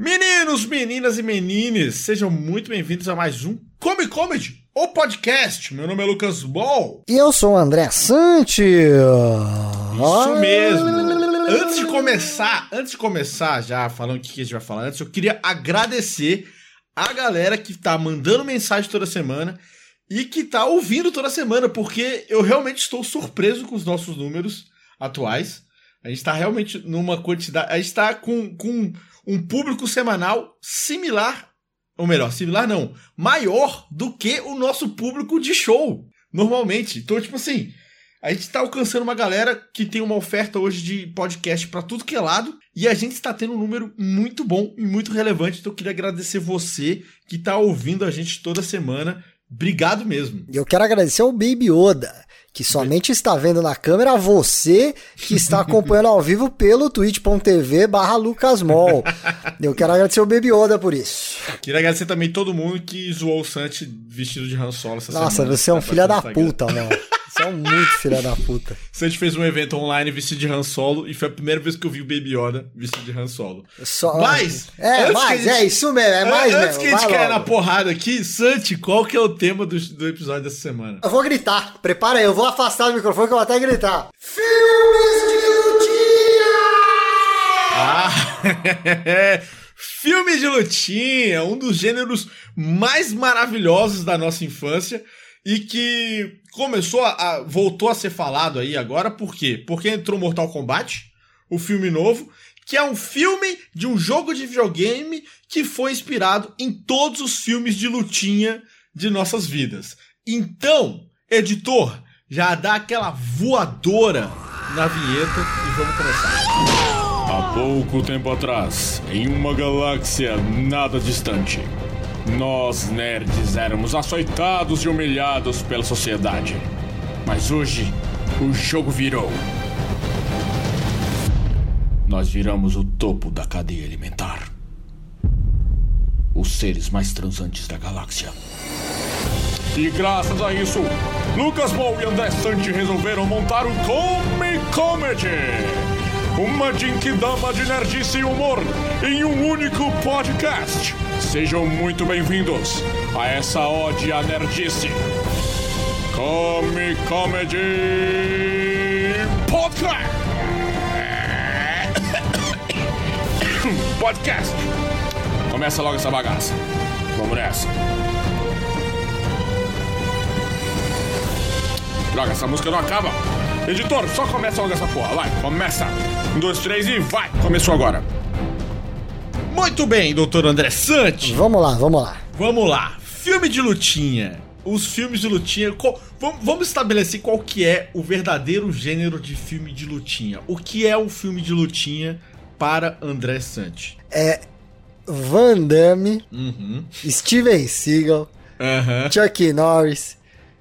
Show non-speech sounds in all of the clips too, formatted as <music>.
Meninos, meninas e menines, sejam muito bem-vindos a mais um Come Comedy, o podcast. Meu nome é Lucas Ball. E eu sou o André Sante. Isso mesmo. Antes de começar, antes de começar já falando o que a gente vai falar antes, eu queria agradecer a galera que tá mandando mensagem toda semana e que tá ouvindo toda semana, porque eu realmente estou surpreso com os nossos números atuais. A gente tá realmente numa quantidade. A gente tá com, com um público semanal similar, ou melhor, similar não, maior do que o nosso público de show, normalmente. Então, tipo assim, a gente está alcançando uma galera que tem uma oferta hoje de podcast para tudo que é lado e a gente está tendo um número muito bom e muito relevante. Então eu queria agradecer você que está ouvindo a gente toda semana. Obrigado mesmo. E eu quero agradecer ao Baby Oda, que somente está vendo na câmera você que está <laughs> acompanhando ao vivo pelo twitch.tv barra lucasmol. Eu quero agradecer o Baby Oda por isso. Queria agradecer também todo mundo que zoou o Santi vestido de Han Solo Nossa, semana. você é um filho da puta, mano. É um muito filho da puta. Santi fez um evento online vestido de Han Solo e foi a primeira vez que eu vi o Baby Yoda vestido de Han Solo. Só... Mas, É, mas gente- é isso mesmo, é mais Antes mesmo. que a gente caia na porrada aqui, Santi, qual que é o tema do, do episódio dessa semana? Eu vou gritar. Prepara aí, eu vou afastar o microfone que eu vou até gritar. Filmes de lutinha! Ah, <laughs> filme de lutinha, um dos gêneros mais maravilhosos da nossa infância e que começou a, voltou a ser falado aí agora, por quê? Porque entrou Mortal Kombat, o filme novo, que é um filme de um jogo de videogame que foi inspirado em todos os filmes de lutinha de nossas vidas. Então, editor, já dá aquela voadora na vinheta e vamos começar. Há pouco tempo atrás, em uma galáxia nada distante, nós nerds éramos açoitados e humilhados pela sociedade. Mas hoje, o jogo virou. Nós viramos o topo da cadeia alimentar. Os seres mais transantes da galáxia. E graças a isso, Lucas Ball e André Sante resolveram montar o Come Comedy. Uma Jinkidama de nerdice e humor em um único podcast. Sejam muito bem-vindos a essa ode nerdice. Come Comedy Podcast. <coughs> Podcast. Começa logo essa bagaça. Vamos nessa. Droga, essa música não acaba. Editor, só começa logo essa porra. Vai, começa. Um, dois, três e vai. Começou agora. Muito bem, doutor André Sante. Vamos lá, vamos lá. Vamos lá. Filme de lutinha. Os filmes de lutinha. qual- vamos, vamos estabelecer qual que é o verdadeiro gênero de filme de lutinha. O que é um filme de lutinha para André Sante? Van Damme, Uhum. Steven Seagal, Aham. Chuck Norris,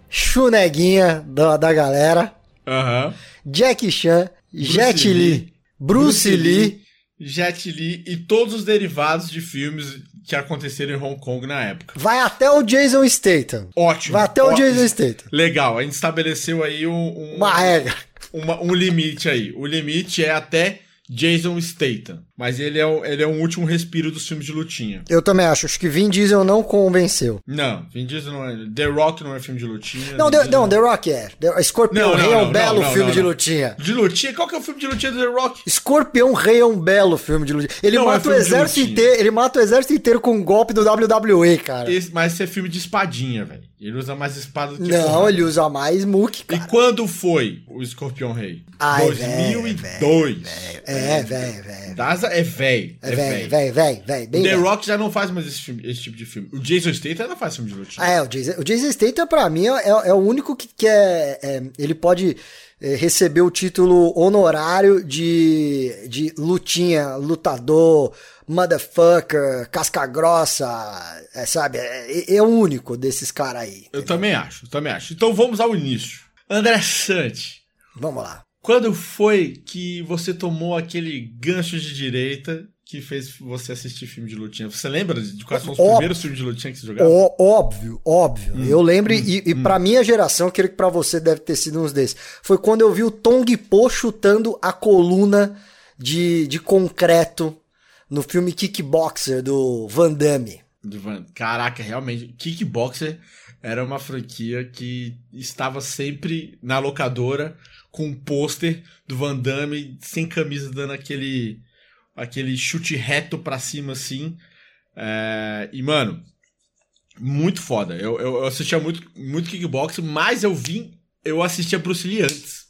Chuneguinha da, da galera, Aham. Jack Chan, Jet Lee, Li, Bruce, Lee. Jet Li e todos os derivados de filmes que aconteceram em Hong Kong na época. Vai até o Jason Statham. Ótimo. Vai até o Ótimo. Jason Statham. Legal, a gente estabeleceu aí um, um- Uma regra. uma- um limite aí. O limite é até Jason Statham. Mas ele é, o- ele é um último respiro dos filmes de lutinha. Eu também acho. Acho que Vin Diesel não convenceu. Não, Vin Diesel não é. The Rock não é filme de lutinha. Não, The, não, The Rock é. The, Escorpião Não, Rei é um belo não, filme não, de lutinha. De lutinha? Qual que é o filme de lutinha do The Rock? Escorpião Rei é um belo filme de lutinha. Ele é mata o filme de exército inteiro. Ele mata o exército inteiro com um golpe do WWE, cara. Esse, mas esse é filme de espadinha, velho. Ele usa mais espada do que Não, porrada. ele usa mais Mook, E cara. quando foi o Escorpião Rei? Ai, 2002. É, velho, velho. É velho. É, velho, velho, velho, velho. The velho. Rock já não faz mais esse, filme- esse tipo de filme. O Jason Statham ainda faz filme de lutinha. Ah, é, o Jason, o Jason Statham, pra mim, é, é o único que quer. é, ele pode é, receber o título honorário de, de lutinha, lutador, motherfucker, casca grossa, é, sabe? É, é o único desses caras aí. Eu também acho, eu também acho. Então vamos ao início. André Sante, Vamos lá. Quando foi que você tomou aquele gancho de direita que fez você assistir filme de lutinha? Você lembra de quais são os Ó- primeiros filmes de lutinha que você jogava? Ó- óbvio, óbvio. eu lembro, e, e pra minha geração, creio que pra você deve ter sido uns desses. Foi quando eu vi o Tong Po chutando a coluna de, de concreto no filme Kickboxer do Van Damme. Caraca, realmente, Kickboxer era uma franquia que estava sempre na locadora com um pôster do Van Damme sem camisa dando aquele aquele chute reto pra cima assim. É... E mano, muito foda. Eu, eu assistia muito, muito kickboxing, mas eu vim, eu assistia Bruce Lee antes.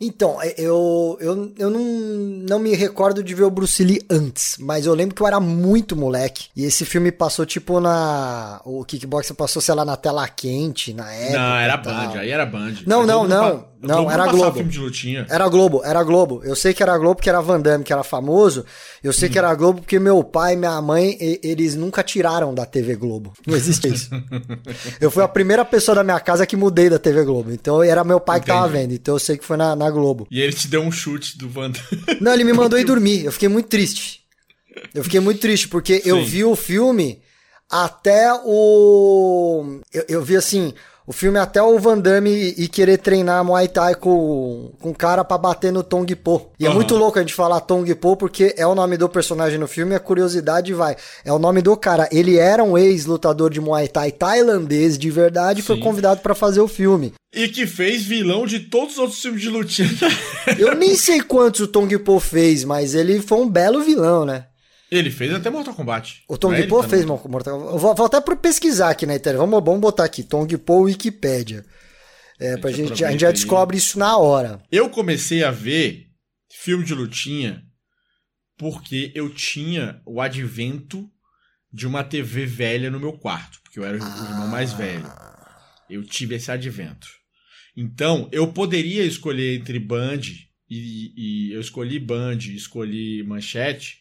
Então, é, eu, eu, eu não, não me recordo de ver o Bruce Lee antes, mas eu lembro que eu era muito moleque. E esse filme passou, tipo, na. O Kickboxer passou, sei lá, na tela quente, na época. Não, era Band, aí era Band. Não, não, não. Não, Globo era Globo. filme de lutinha. Era Globo, era Globo. Eu sei que era Globo porque era Van Damme, que era famoso. Eu sei hum. que era Globo porque meu pai e minha mãe, eles nunca tiraram da TV Globo. Não existe isso. <laughs> eu fui a primeira pessoa da minha casa que mudei da TV Globo. Então era meu pai Entendi. que tava vendo. Então eu sei que foi na, na Globo. E ele te deu um chute do Van Damme. <laughs> Não, ele me mandou ir dormir. Eu fiquei muito triste. Eu fiquei muito triste porque Sim. eu vi o filme até o. Eu, eu vi assim o filme é até o Van Damme e querer treinar Muay Thai com, com cara para bater no Tong Po. E uhum. é muito louco a gente falar Tong Po porque é o nome do personagem no filme e a curiosidade vai. É o nome do cara. Ele era um ex-lutador de Muay Thai tailandês de verdade e foi convidado para fazer o filme. E que fez vilão de todos os outros filmes de lutinha. Eu nem sei quantos o Tong Po fez, mas ele foi um belo vilão, né? Ele fez até Mortal Kombat. O Tong é Po fez Mortal Kombat. Vou, vou até pesquisar aqui na internet. Vamos, vamos botar aqui, Tong Po Wikipedia. É, pra gente, a gente já descobre isso na hora. Eu comecei a ver filme de lutinha porque eu tinha o advento de uma TV velha no meu quarto, porque eu era ah. o irmão mais velho. Eu tive esse advento. Então, eu poderia escolher entre Band e, e eu escolhi Band, escolhi Manchete,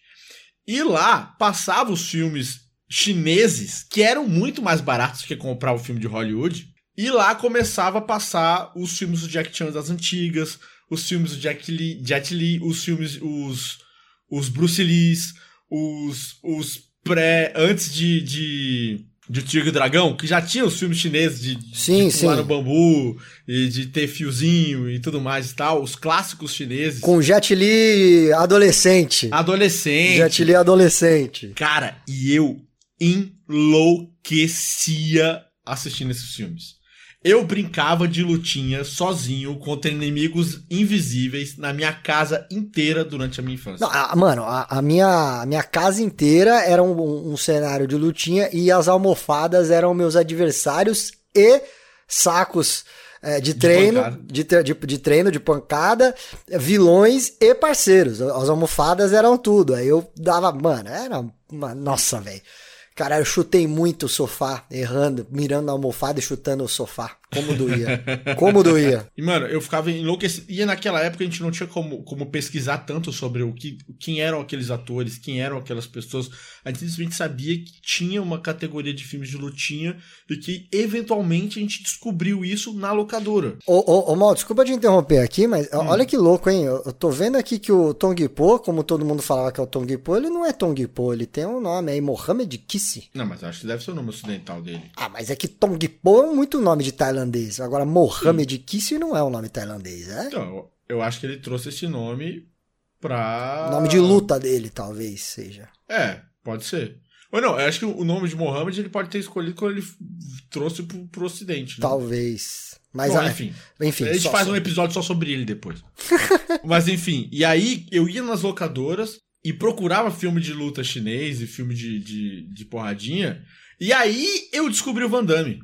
e lá passava os filmes chineses, que eram muito mais baratos que comprar o filme de Hollywood. E lá começava a passar os filmes do Jack Chan das antigas, os filmes do Jack Lee, Jet Li, os filmes, os, os Bruce Lees, os, os pré, antes de, de de Tigre e Dragão, que já tinha os filmes chineses de, sim, de pular no bambu e de ter fiozinho e tudo mais e tal, os clássicos chineses. Com Jet Li adolescente. Adolescente. Jet Li adolescente. Cara, e eu enlouquecia assistindo esses filmes. Eu brincava de lutinha sozinho contra inimigos invisíveis na minha casa inteira durante a minha infância. Não, a, mano, a, a, minha, a minha casa inteira era um, um, cenário de lutinha e as almofadas eram meus adversários e sacos é, de, de treino, de, de, de, treino, de pancada, vilões e parceiros. As almofadas eram tudo. Aí eu dava, mano, era uma, nossa, velho. Cara, eu chutei muito o sofá, errando, mirando na almofada e chutando o sofá. Como doía. Como doía. E, mano, eu ficava enlouquecido. E naquela época a gente não tinha como, como pesquisar tanto sobre o que, quem eram aqueles atores, quem eram aquelas pessoas. A gente simplesmente sabia que tinha uma categoria de filmes de lutinha e que, eventualmente, a gente descobriu isso na locadora. Ô, ô, ô Mal, desculpa te interromper aqui, mas hum. olha que louco, hein? Eu, eu tô vendo aqui que o Tong Po, como todo mundo falava que é o Tong Po, ele não é Tong Po, ele tem um nome aí, Mohamed Kissi. Não, mas acho que deve ser o nome ocidental dele. Ah, mas é que Tong Po é muito nome de Tailândia tailandês. Agora, Mohamed Kissi não é um nome tailandês, é? Então, eu acho que ele trouxe esse nome pra. O nome de luta dele, talvez seja. É, pode ser. Ou não, eu acho que o nome de Mohammed ele pode ter escolhido quando ele trouxe pro, pro ocidente. Né? Talvez. Mas Bom, enfim. enfim. A gente faz um episódio só sobre ele depois. <laughs> Mas enfim, e aí eu ia nas locadoras e procurava filme de luta chinês e filme de, de, de porradinha. E aí eu descobri o Van Damme.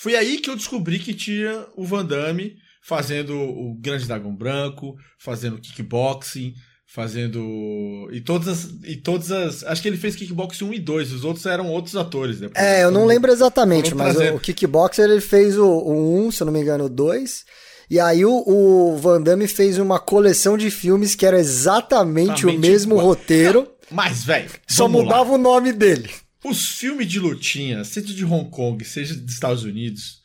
Foi aí que eu descobri que tinha o Van Damme fazendo o Grande Dragão Branco, fazendo kickboxing, fazendo. E todas as. E todas as. Acho que ele fez kickboxing 1 e 2, os outros eram outros atores. Depois. É, eu não lembro exatamente, mas o, o kickboxer ele fez o, o 1, se eu não me engano, o 2. E aí o, o, Van Damme fez uma coleção de filmes que era exatamente o mesmo igual. roteiro. Não, mas, velho. Só mudava lá. o nome dele. Os filmes de lutinha, seja de Hong Kong, seja dos Estados Unidos,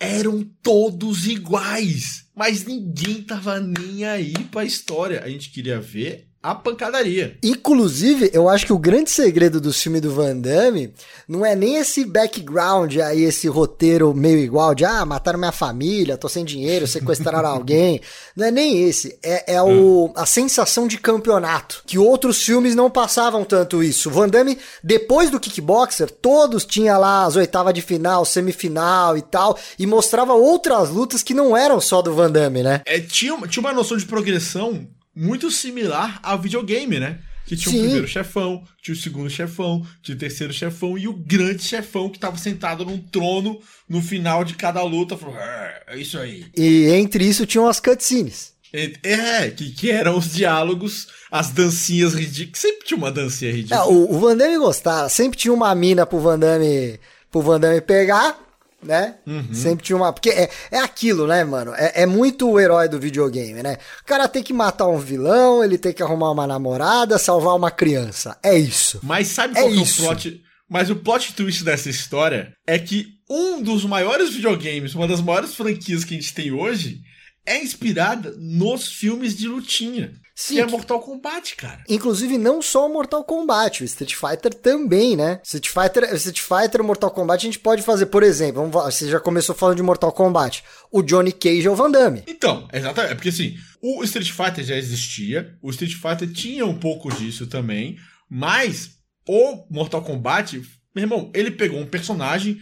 eram todos iguais. Mas ninguém tava nem aí pra história. A gente queria ver a pancadaria. Inclusive, eu acho que o grande segredo do filme do Van Damme não é nem esse background aí, esse roteiro meio igual de ah, mataram minha família, tô sem dinheiro, sequestraram <laughs> alguém. Não é nem esse. É, é o, a sensação de campeonato. Que outros filmes não passavam tanto isso. O Van Damme, depois do Kickboxer, todos tinham lá as oitavas de final, semifinal e tal, e mostrava outras lutas que não eram só do Van Damme, né? É, tinha, tinha uma noção de progressão muito similar ao videogame, né? Que tinha Sim. o primeiro chefão, tinha o segundo chefão, tinha o terceiro chefão e o grande chefão que tava sentado num trono no final de cada luta. Falou, "É, é isso aí. E entre isso tinham as cutscenes. É, que, que eram os diálogos, as dancinhas ridículas. Sempre tinha uma dancinha ridícula. o, o Van Damme gostava. Sempre tinha uma mina pro Van Damme, pro Van Damme pegar, né? Sempre tinha uma. Porque é, é aquilo, né, mano? É, é muito o herói do videogame, né? O cara tem que matar um vilão, ele tem que arrumar uma namorada, salvar uma criança. É isso. Mas sabe É qual que é isso. o plot? Mas o plot twist dessa história é que um dos maiores videogames, uma das maiores franquias que a gente tem hoje, é inspirada nos filmes de lutinha. Sim, que é que- Mortal Kombat, cara. Inclusive, não só o Mortal Kombat, o Street Fighter também, né? Street Fighter, Street Fighter e Mortal Kombat a gente pode fazer, por exemplo, vamos, você já começou falando de Mortal Kombat. O Johnny Cage é o Van Damme. Então, exatamente. É porque assim, o Street Fighter já existia, o Street Fighter tinha um pouco disso também, mas o Mortal Kombat, meu irmão, ele pegou um personagem,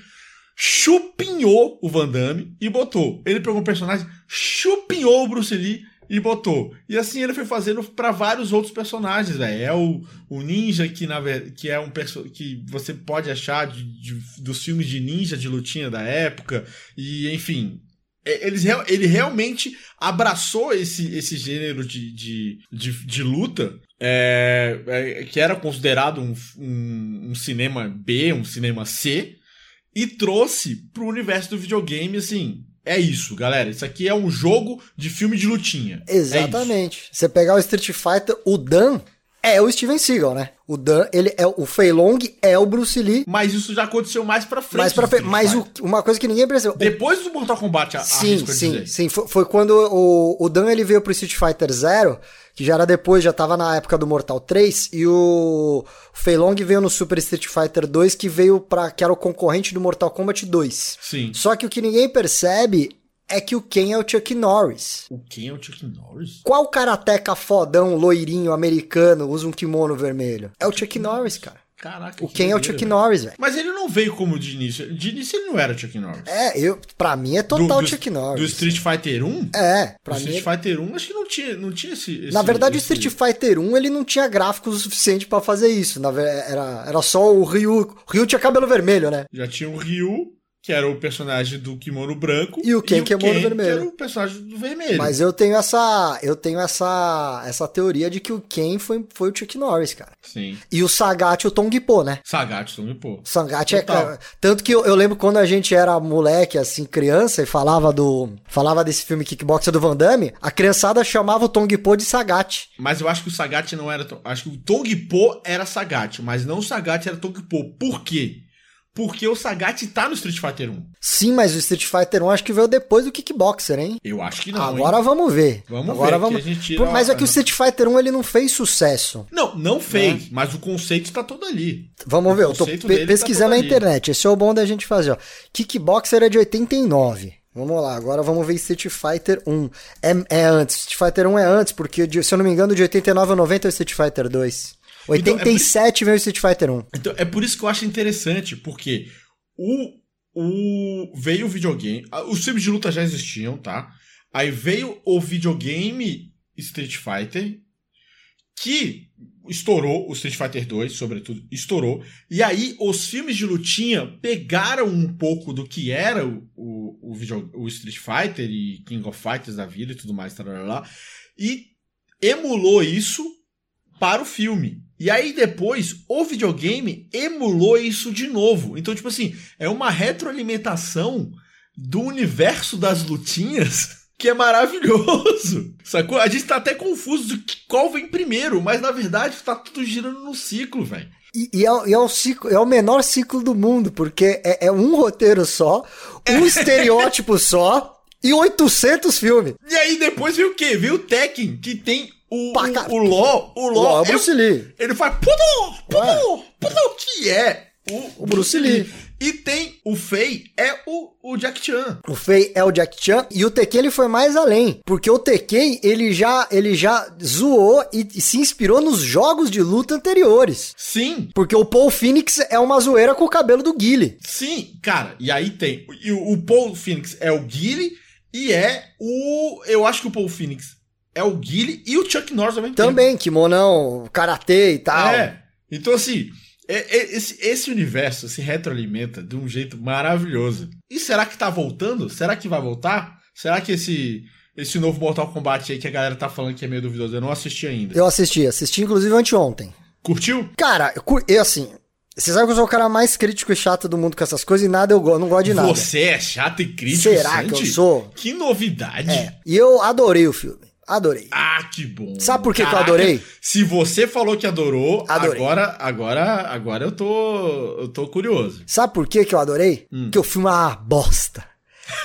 chupinhou o Van Damme e botou. Ele pegou um personagem, chupinhou o Bruce Lee e botou. E assim ele foi fazendo pra vários outros personagens, velho. É o, o ninja que na que é um que você pode achar de, de- dos filmes de ninja de lutinha da época e enfim, é, real- ele realmente abraçou esse, esse gênero de, de, de, de luta, é, é, que era considerado um, um, um cinema B, um cinema C, e trouxe pro universo do videogame, assim. É isso, galera. Isso aqui é um jogo de filme de lutinha. É. Exatamente. Você pegar o Street Fighter, o Dan é o Steven Seagal, né? O Dan, ele é o Fei Long é o Bruce Lee. Mas isso já aconteceu mais pra frente. Mas, pra, Street mas o- uma coisa que ninguém percebeu. Depois do Mortal Kombat, a, Sim, a sim, sim. Foi, foi quando o, o Dan ele veio pro Street Fighter Zero, que já era depois, já tava na época do Mortal 3, e o, o Fei Long veio no Super Street Fighter 2, que veio para que era o concorrente do Mortal Kombat 2. Sim. Só que o que ninguém percebe é que o Ken é o Chuck Norris. O quem é o Chuck Norris? Qual karateca fodão, loirinho, americano, usa um kimono vermelho? É o Chuck Norris, cara. Caraca. O que Ken é o Chuck velho. Norris, velho. Mas ele não veio como de início. De início ele não era Chuck Norris. É, eu, pra mim é total do, Chuck Do Norris. Street Fighter 1? É, O pra mim. Street Fighter 1 acho que não tinha, não tinha esse, esse- Na verdade, o esse- Street Fighter 1 ele não tinha gráficos o suficiente pra fazer isso. Na, era, era só o Ryu. O Ryu tinha cabelo vermelho, né? Já tinha o Ryu, que era o personagem do kimono branco. E o Ken, que é kimono vermelho. Que era o personagem do vermelho. Mas eu tenho essa. Eu tenho essa. essa teoria de que o Ken foi, foi o Chuck Norris, cara. Sim. E o Sagat o Tong Po, né? Sagat, Tony pô. O Sagat é. Total. cara, Tanto que eu, eu lembro quando a gente era moleque, assim, criança, e falava do. Falava desse filme Kickboxer do Van Damme, a criançada chamava o Tong Po de Sagat. Mas eu acho que o Sagat não era. Acho que o Tong Po era Sagat, mas não o Sagat era Tong Po. Por quê? Porque o Sagat tá no Street Fighter 1. Sim, mas o Street Fighter 1 acho que veio depois do Kickboxer, hein? Eu acho que não. Agora hein? vamos ver. Vamos Agora ver, vamos... tira Mas é que o Street Fighter 1 ele não fez sucesso. Não, não Né? fez, mas o conceito tá todo ali. Vamos O ver, eu tô pe- tá pesquisando todo na internet. Esse é o bom da gente fazer, ó. Kickboxer é de 89. Vamos lá, agora vamos ver Street Fighter 1. É, é antes, Street Fighter 1 é antes, porque se eu não me engano, de 89 a 90 é o Street Fighter 2. Então, é 87 veio o Street Fighter 1. Então, é por isso que eu acho interessante, porque o, o veio o videogame, os filmes de luta já existiam, tá? Aí veio o videogame Street Fighter, que estourou, o Street Fighter 2, sobretudo, estourou. E aí os filmes de lutinha pegaram um pouco do que era o, o, o, video- o Street Fighter e King of Fighters da vida e tudo mais, tarará, e emulou isso para o filme. E aí depois o videogame emulou isso de novo. Então, tipo assim, é uma retroalimentação do universo das lutinhas <laughs> que é maravilhoso. <laughs> Sacou? A gente tá até confuso de que- qual vem primeiro, mas na verdade tá tudo girando no ciclo, velho. E, e é, o- e é o ciclo, é o menor ciclo do mundo, porque é, é um roteiro só, um <laughs> estereótipo só e 800 filmes. E aí depois veio o quê? Veio o Tekken, que tem O, Pra o, o Ló, o Ló, Ló é o Bruce Lee. Ele faz puto, puto, puto, que é o, O Bruce Lee. E tem o Fei, é o, o Jack Chan. O Fei é o Jack Chan e o Tekken ele foi mais além, porque o Tekken ele já ele já zoou e, e se inspirou nos jogos de luta anteriores. Sim, Porque o Paul Phoenix é uma zoeira com o cabelo do Guile. sim, cara. E aí tem. E o, o Paul Phoenix é o Guile e é o. Eu acho que o Paul Phoenix é o Guile e o Chuck Norris ao mesmo tempo. Também, kimonão, karatê e tal. É. Então, assim, é- é- esse, esse universo se retroalimenta de um jeito maravilhoso. E será que tá voltando? Será que vai voltar? Será que esse, esse novo Mortal Kombat aí que a galera tá falando que é meio duvidoso? Eu não assisti ainda. Eu assisti, assisti inclusive anteontem. Curtiu? Cara, eu, eu assim, você sabe que eu sou o cara mais crítico e chato do mundo com essas coisas e nada eu go- não gosto de nada. Você é chato e crítico, Será que eu sou? Que novidade. É. E eu adorei o filme. Adorei. Ah, que bom. Sabe por que que eu Caraca, adorei? Se você falou que adorou, Adorei. agora agora agora eu tô eu tô curioso. Sabe por que que eu adorei? Hum. Porque o filme é uma bosta.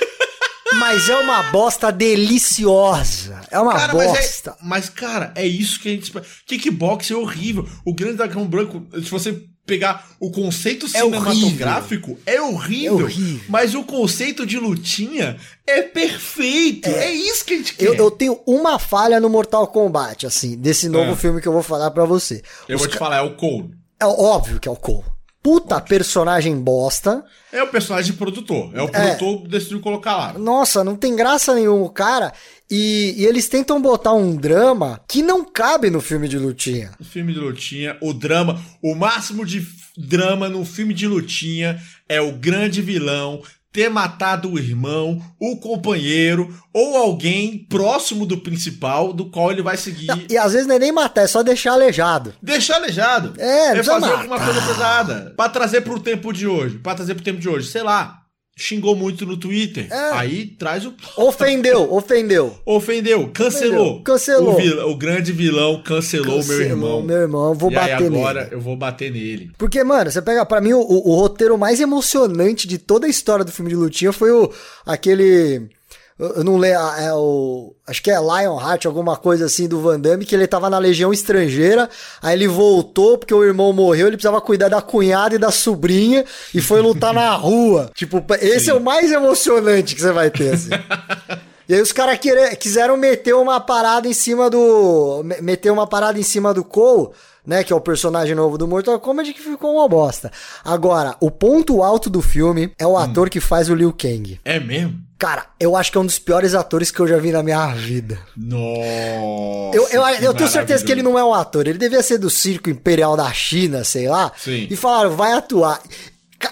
<laughs> mas é uma bosta deliciosa. É uma Cara, mas, bosta. é, mas, cara, é isso que a gente. Kickbox é horrível. O Grande Dragão Branco, se você pegar o conceito É cinematográfico, é horrível. É horrível. Mas o conceito de lutinha é perfeito. É, isso que a gente quer. Eu, eu tenho uma falha no Mortal Kombat, assim, desse novo Ah. filme que eu vou falar pra você. Eu Os vou te ca- falar, é o Cole. É óbvio que é o Cole. Puta personagem bosta. É o personagem produtor. É o É. produtor que decidiu colocar lá. Nossa, não tem graça nenhuma o cara. E, e eles tentam botar um drama que não cabe no filme de lutinha. O filme de lutinha, o drama, o máximo de drama no filme de lutinha é o grande vilão ter matado o irmão, o companheiro ou alguém próximo do principal do qual ele vai seguir. Não, e às vezes não é nem matar, é só deixar aleijado. Deixar aleijado. É, é fazer matar. alguma coisa pesada. Pra trazer pro tempo de hoje. Pra trazer pro tempo de hoje. Sei lá. Xingou muito no Twitter. É. Aí traz o. Ofendeu, <laughs> ofendeu. Ofendeu, cancelou. Ofendeu, cancelou. O, vil- o grande vilão cancelou, o meu irmão. Meu irmão, eu vou e bater aí agora nele. eu vou bater nele. Porque, mano, você pega, pra mim, o, o- o roteiro mais emocionante de toda a história do filme de lutinha foi o aquele. Eu não lembro, é o. Acho que é Lionheart, alguma coisa assim do Van Damme, que ele tava na legião estrangeira, aí ele voltou porque o irmão morreu, ele precisava cuidar da cunhada e da sobrinha e foi lutar na <laughs> rua. Tipo, esse Sim. é o mais emocionante que você vai ter, assim. <laughs> E aí os caras quiseram meter uma parada em cima do. me- Meter uma parada em cima do Cole, né? Que é o personagem novo do Mortal Kombat, que ficou uma bosta. Agora, o ponto alto do filme é o ator que faz o Liu Kang. É mesmo? Cara, eu acho que é um dos piores atores que eu já vi na minha vida. Nossa. Eu, eu, eu tenho certeza que ele não é um ator. Ele devia ser do Circo Imperial da China, sei lá. Sim. E falaram, vai atuar.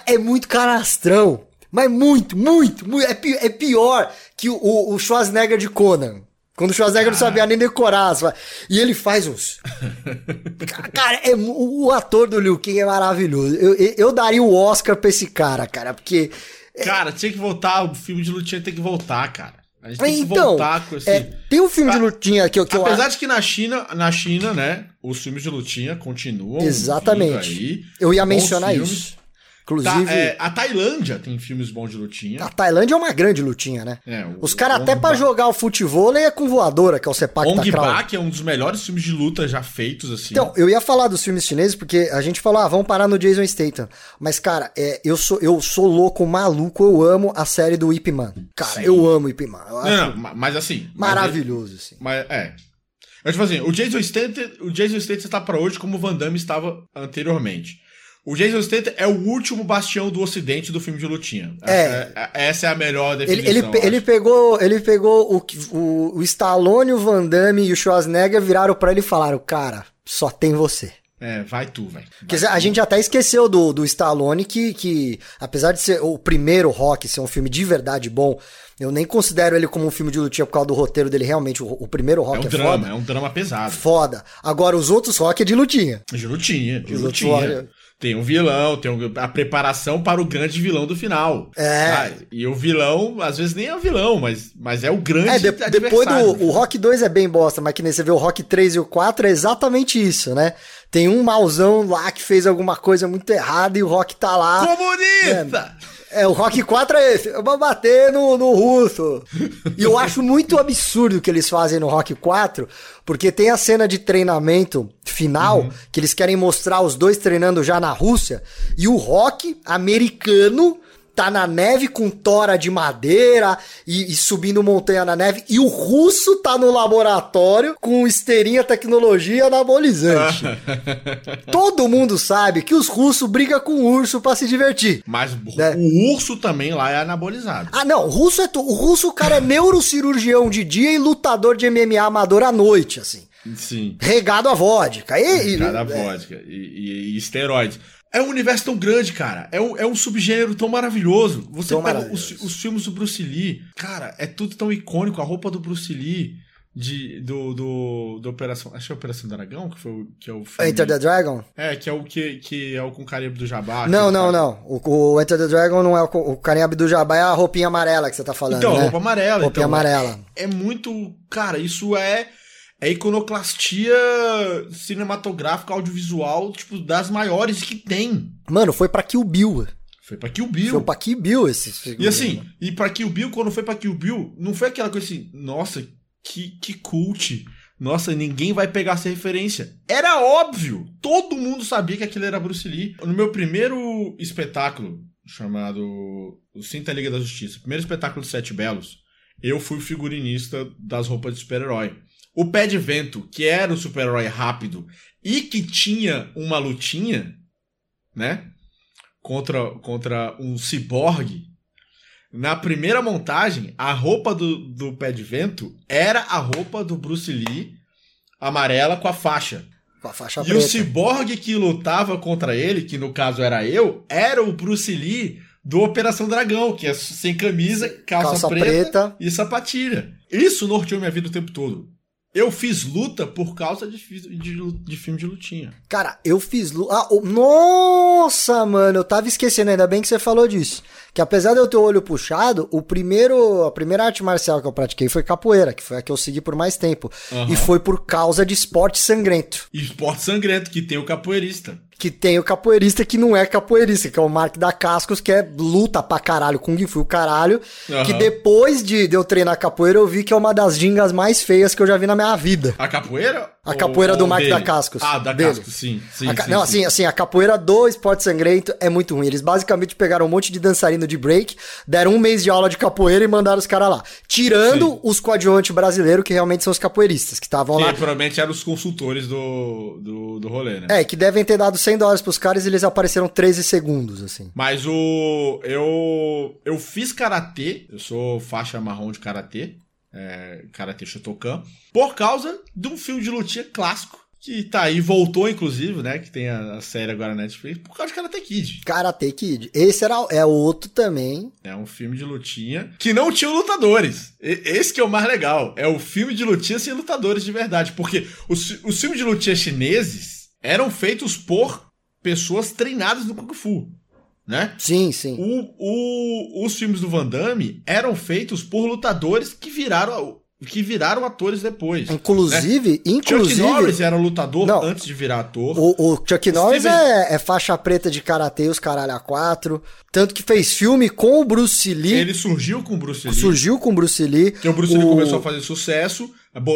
É muito canastrão. Mas muito, muito, muito. É, é pior que o, o, o Schwarzenegger de Conan. Quando o Schwarzenegger não sabia nem decorar. E ele faz uns. <laughs> Ca- cara, é, o, o ator do Liu Kang é maravilhoso. Eu, eu, eu daria o Oscar pra esse cara, cara, porque. Cara, tinha que voltar. O filme de lutinha tem que voltar, cara. A gente tem que Então, voltar com esse. é, tem um filme de lutinha que eu, que eu Apesar de que na China, na China, né, os filmes de lutinha continuam. Exatamente. Aí, Eu ia mencionar filmes. isso. Tá, Inclusive, é, a Tailândia tem filmes bons de lutinha. a Tailândia é uma grande lutinha, né? É, o- Os caras até Bak- jogar o futebol é com voadora, que é o Sepak Ong Takraw. Bak é um dos melhores filmes de luta já feitos, assim. Então, eu ia falar dos filmes chineses, porque a gente falou, ah, vamos parar no Jason Statham. Mas, cara, é, eu, sou, eu sou louco, maluco, eu amo a série do Ip Man. Cara, Sim. eu amo Ip Man. Não, não, ma- mas assim. mas maravilhoso, assim. é- Mas é. É tipo assim, o Jason Statham, o Jason Statham está pra hoje como o Van Damme estava anteriormente. O Jason Statham é o último bastião do ocidente do filme de lutinha. É. Essa é, essa é a melhor Ele, definição. ele, ele acho. pegou, ele pegou o, o, o Stallone, o Van Damme e o Schwarzenegger viraram pra ele e falaram, cara, só tem você. É, vai tu, velho. A gente até esqueceu do, do Stallone, que, que, apesar de ser o primeiro Rock, ser um filme de verdade bom, eu nem considero ele como um filme de lutinha por causa do roteiro dele, realmente. O, o primeiro É Rock um é, drama, foda. é um drama pesado. Foda. Agora, os outros Rock é de lutinha. De lutinha, de Os lutinha. Tem um vilão, tem um- a preparação para o grande vilão do final. É. Ah, e o vilão, às vezes nem é o vilão, mas, mas é o grande É, de- depois do. O Rock 2 é bem bosta, mas que nem você vê o Rock 3 e o 4 é exatamente isso, né? Tem um mauzão lá que fez alguma coisa muito errada e o Rock tá lá. Comunista! É, o Rock 4 é esse. Eu vou bater no, no russo. E eu acho muito absurdo o que eles fazem no Rock 4, porque tem a cena de treinamento final, uhum. que eles querem mostrar os dois treinando já na Rússia, e o Rock americano tá na neve com tora de madeira e, e, subindo montanha na neve. E o russo tá no laboratório com esteirinha tecnologia anabolizante. <laughs> Todo mundo sabe que os russos brigam com o urso para se divertir. Mas né? o urso também lá é anabolizado. Ah, não. O russo, é o russo, o cara é neurocirurgião de dia e lutador de MMA amador à noite, assim. Sim. Regado a vodka. E, Regado a é. vodka. E, e, e esteroides. É um universo tão grande, cara. É um, é um subgênero tão maravilhoso. Você tão pega os, os, filmes do Bruce Lee, cara, é tudo tão icônico. A roupa do Bruce Lee, de, do, do, do Operação. Acho que é Operação Dragão, que, foi, que é o filme. Enter the Dragon? É, que é o que, que é o com Caribe do Jabá. Não, não, não. O, o, Enter the Dragon não é o, o Caribe do Jabá, é a roupinha amarela que você tá falando. Então, né? roupa amarela. Roupinha então, amarela. É, é muito. Cara, isso é é iconoclastia cinematográfica, audiovisual, tipo, das maiores que tem. Mano, foi pra Kill Bill. Foi pra Kill Bill. Foi pra Kill Bill esse E assim, e pra Kill Bill, quando foi pra Kill Bill, não foi aquela coisa assim, nossa, que, que cult. Nossa, ninguém vai pegar essa referência. Era óbvio. Todo mundo sabia que aquilo era Bruce Lee. No meu primeiro espetáculo, chamado O Cinta Liga da Justiça, primeiro espetáculo dos Sete Belos, eu fui figurinista das roupas de super-herói. O Pé de Vento, que era o super-herói rápido e que tinha uma lutinha, né? Contra, contra um ciborgue. Na primeira montagem, a roupa do, do Pé de Vento era a roupa do Bruce Lee, amarela com a faixa. Com a faixa e preta. o ciborgue que lutava contra ele, que no caso era eu, era o Bruce Lee do Operação Dragão, que é sem camisa, calça, calça preta, preta, e sapatilha. Isso norteou minha vida o tempo todo. Eu fiz luta por causa de, de, de filme de lutinha. Cara, eu fiz luta. Ah, oh, nossa, mano, eu tava esquecendo, ainda bem que você falou disso. Que apesar de eu ter o olho puxado, o primeiro, a primeira arte marcial que eu pratiquei foi capoeira, que foi a que eu segui por mais tempo. Uhum. E foi por causa de esporte sangrento. esporte sangrento, que tem o capoeirista que tem o capoeirista que não é capoeirista, que é o Mark da Cascos, que é luta pra caralho, Kung Fu caralho. Uhum. Que depois de, de eu treinar capoeira, eu vi que é uma das gingas mais feias que eu já vi na minha vida. A capoeira? A capoeira ou, do Mark da Cascos. Ah, da dele. Cascos, sim. sim, a, sim não, sim. assim, assim, a capoeira do esporte sangrento é muito ruim. Eles basicamente pegaram um monte de dançarino de break, deram um mês de aula de capoeira e mandaram os caras lá. Tirando sim. os coadjuvantes brasileiros, que realmente são os capoeiristas, que estavam lá. Provavelmente eram os consultores do, do, do rolê, né? É, que devem ter dado 100 dólares pros caras e eles apareceram 13 segundos, assim. Mas o. Eu. Eu fiz karatê, eu sou faixa marrom de karatê é, Karate Shotokan, por causa de um filme de lutinha clássico. Que tá aí, voltou inclusive, né? Que tem a, a série agora na Netflix, por causa de Karate Kid. Karate Kid. Esse era, é outro também. É um filme de lutinha que não tinha lutadores. E, esse que é o mais legal. É o filme de lutinha sem lutadores de verdade. Porque os, os filmes de lutinha chineses eram feitos por pessoas treinadas no Kung Fu né? Sim, sim. O, o, os filmes do Van Damme eram feitos por lutadores que viraram que viraram atores depois. Inclusive, né? inclusive. Chuck Norris era lutador não, antes de virar ator. O, o Chuck Norris Steven... é, é, faixa preta de karatê, os caralho a quatro. Tanto que fez filme com o Bruce Lee. Ele surgiu com o Bruce Lee. Surgiu com o Bruce Lee. Que o Bruce Lee começou a fazer sucesso.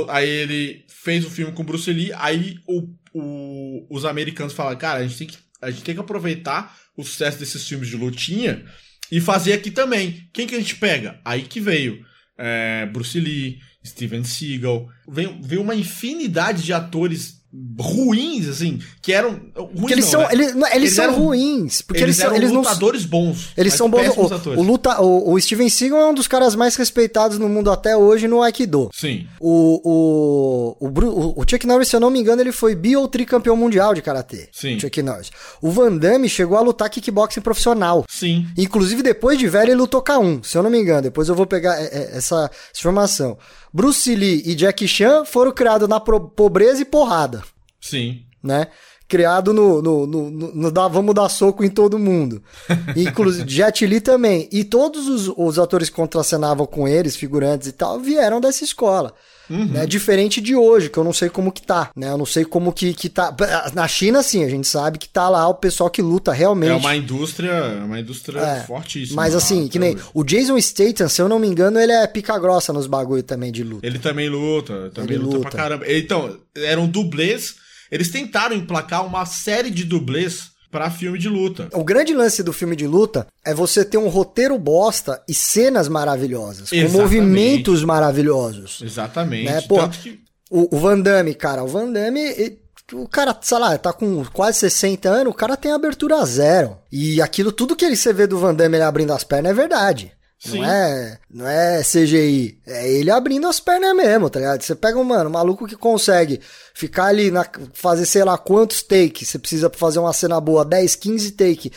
Aí ele fez o filme com o Bruce Lee. Aí o, o, os americanos falaram: cara, a gente tem que, a gente tem que aproveitar o sucesso desses filmes de lutinha e fazer aqui também. Quem que a gente pega? Aí que veio é, Bruce Lee, Steven Seagal, veio, veio uma infinidade de atores ruins, assim, que eram. Ruins eles não, são, né? eles, eles, eles, são eram, ruins. Porque eles, eles são eles lutadores não, bons. Eles são bons. O, o, luta, o, o, Steven Seagal é um dos caras mais respeitados no mundo até hoje no Aikido. Sim. O, o, o, o Chuck Norris, se eu não me engano, ele foi bi ou tricampeão mundial de karatê. Sim. Chuck Norris. O Van Damme chegou a lutar kickboxing profissional. Sim. Inclusive, depois de velho, ele lutou K1, se eu não me engano. Depois eu vou pegar é, é, essa informação. Bruce Lee e Jackie Chan foram criados na pobreza e porrada. Sim. Né? criado no, no, no, no, no da, vamos dar soco em todo mundo. <laughs> Inclusive, Jet Li também. E todos os, os atores que contracenavam com eles, figurantes e tal, vieram dessa escola. Uhum. Né? Diferente de hoje, que eu não sei como que tá, né? Eu não sei como que, que tá. Na China, sim, a gente sabe que tá lá o pessoal que luta realmente. É uma indústria, é uma indústria é, fortíssima. Mas assim, lá, que nem o Jason Statham, se eu não me engano, ele é pica grossa nos bagulho também de luta. Ele também luta, também ele luta, luta pra caramba. Então, eram dublês, eles tentaram emplacar uma série de dublês para filme de luta. O grande lance do filme de luta é você ter um roteiro bosta e cenas maravilhosas, Exatamente. com movimentos maravilhosos. Exatamente. Né? Pô, que... o, o Van Damme, cara, o Van Damme, ele, o cara, sei lá, tá com quase 60 anos, o cara tem abertura zero. E aquilo, tudo que ele você vê do Van Damme ele abrindo as pernas é verdade. Sim. Não é, não é CGI, é ele abrindo as pernas mesmo, tá ligado? Você pega um, mano, um maluco que consegue ficar ali, na, fazer sei lá quantos takes, você precisa fazer uma cena boa, 10, 15 take,